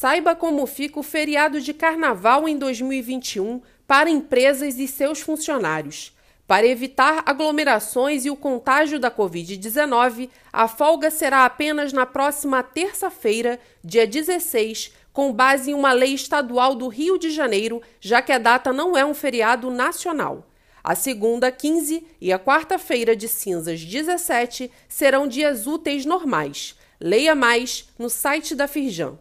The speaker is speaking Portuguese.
Saiba como fica o feriado de carnaval em 2021 para empresas e seus funcionários. Para evitar aglomerações e o contágio da Covid-19, a folga será apenas na próxima terça-feira, dia 16, com base em uma lei estadual do Rio de Janeiro, já que a data não é um feriado nacional. A segunda, 15 e a quarta-feira de cinzas, 17, serão dias úteis normais. Leia mais no site da Firjan.